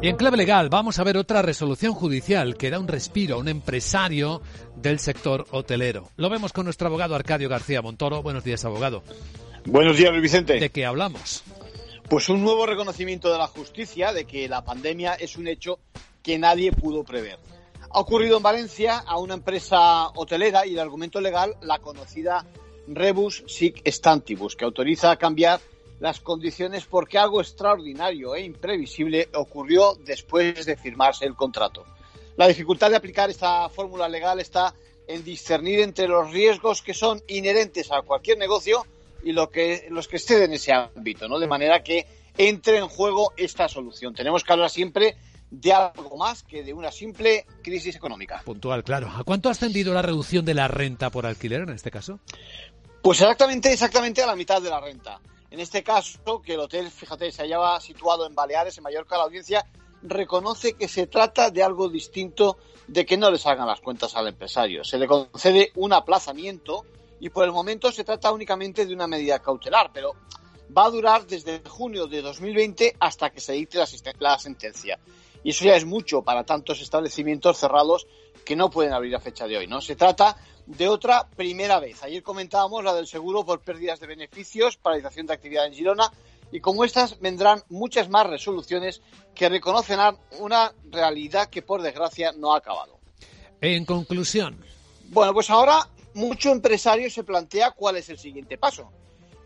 Y en clave legal vamos a ver otra resolución judicial que da un respiro a un empresario del sector hotelero. Lo vemos con nuestro abogado Arcadio García Montoro. Buenos días, abogado. Buenos días, Luis Vicente. ¿De qué hablamos? Pues un nuevo reconocimiento de la justicia de que la pandemia es un hecho que nadie pudo prever. Ha ocurrido en Valencia a una empresa hotelera y el argumento legal, la conocida Rebus Sic Stantibus, que autoriza a cambiar las condiciones porque algo extraordinario e imprevisible ocurrió después de firmarse el contrato. La dificultad de aplicar esta fórmula legal está en discernir entre los riesgos que son inherentes a cualquier negocio y lo que, los que exceden ese ámbito, ¿no? De manera que entre en juego esta solución. Tenemos que hablar siempre de algo más que de una simple crisis económica. Puntual, claro. ¿A cuánto ha ascendido la reducción de la renta por alquiler en este caso? Pues exactamente, exactamente a la mitad de la renta. En este caso, que el hotel, fíjate, se hallaba situado en Baleares, en Mallorca, la audiencia reconoce que se trata de algo distinto de que no le salgan las cuentas al empresario. Se le concede un aplazamiento y por el momento se trata únicamente de una medida cautelar, pero va a durar desde junio de 2020 hasta que se dicte la, sentencia. Y eso ya es mucho para tantos establecimientos cerrados que no pueden abrir a fecha de hoy, ¿no? Se trata de otra primera vez. Ayer comentábamos la del seguro por pérdidas de beneficios, paralización de actividad en Girona, y como estas vendrán muchas más resoluciones que reconocen una realidad que por desgracia no ha acabado. En conclusión. Bueno, pues ahora mucho empresario se plantea cuál es el siguiente paso.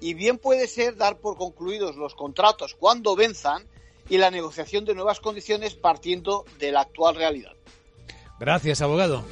Y bien puede ser dar por concluidos los contratos cuando venzan y la negociación de nuevas condiciones partiendo de la actual realidad. Gracias, abogado.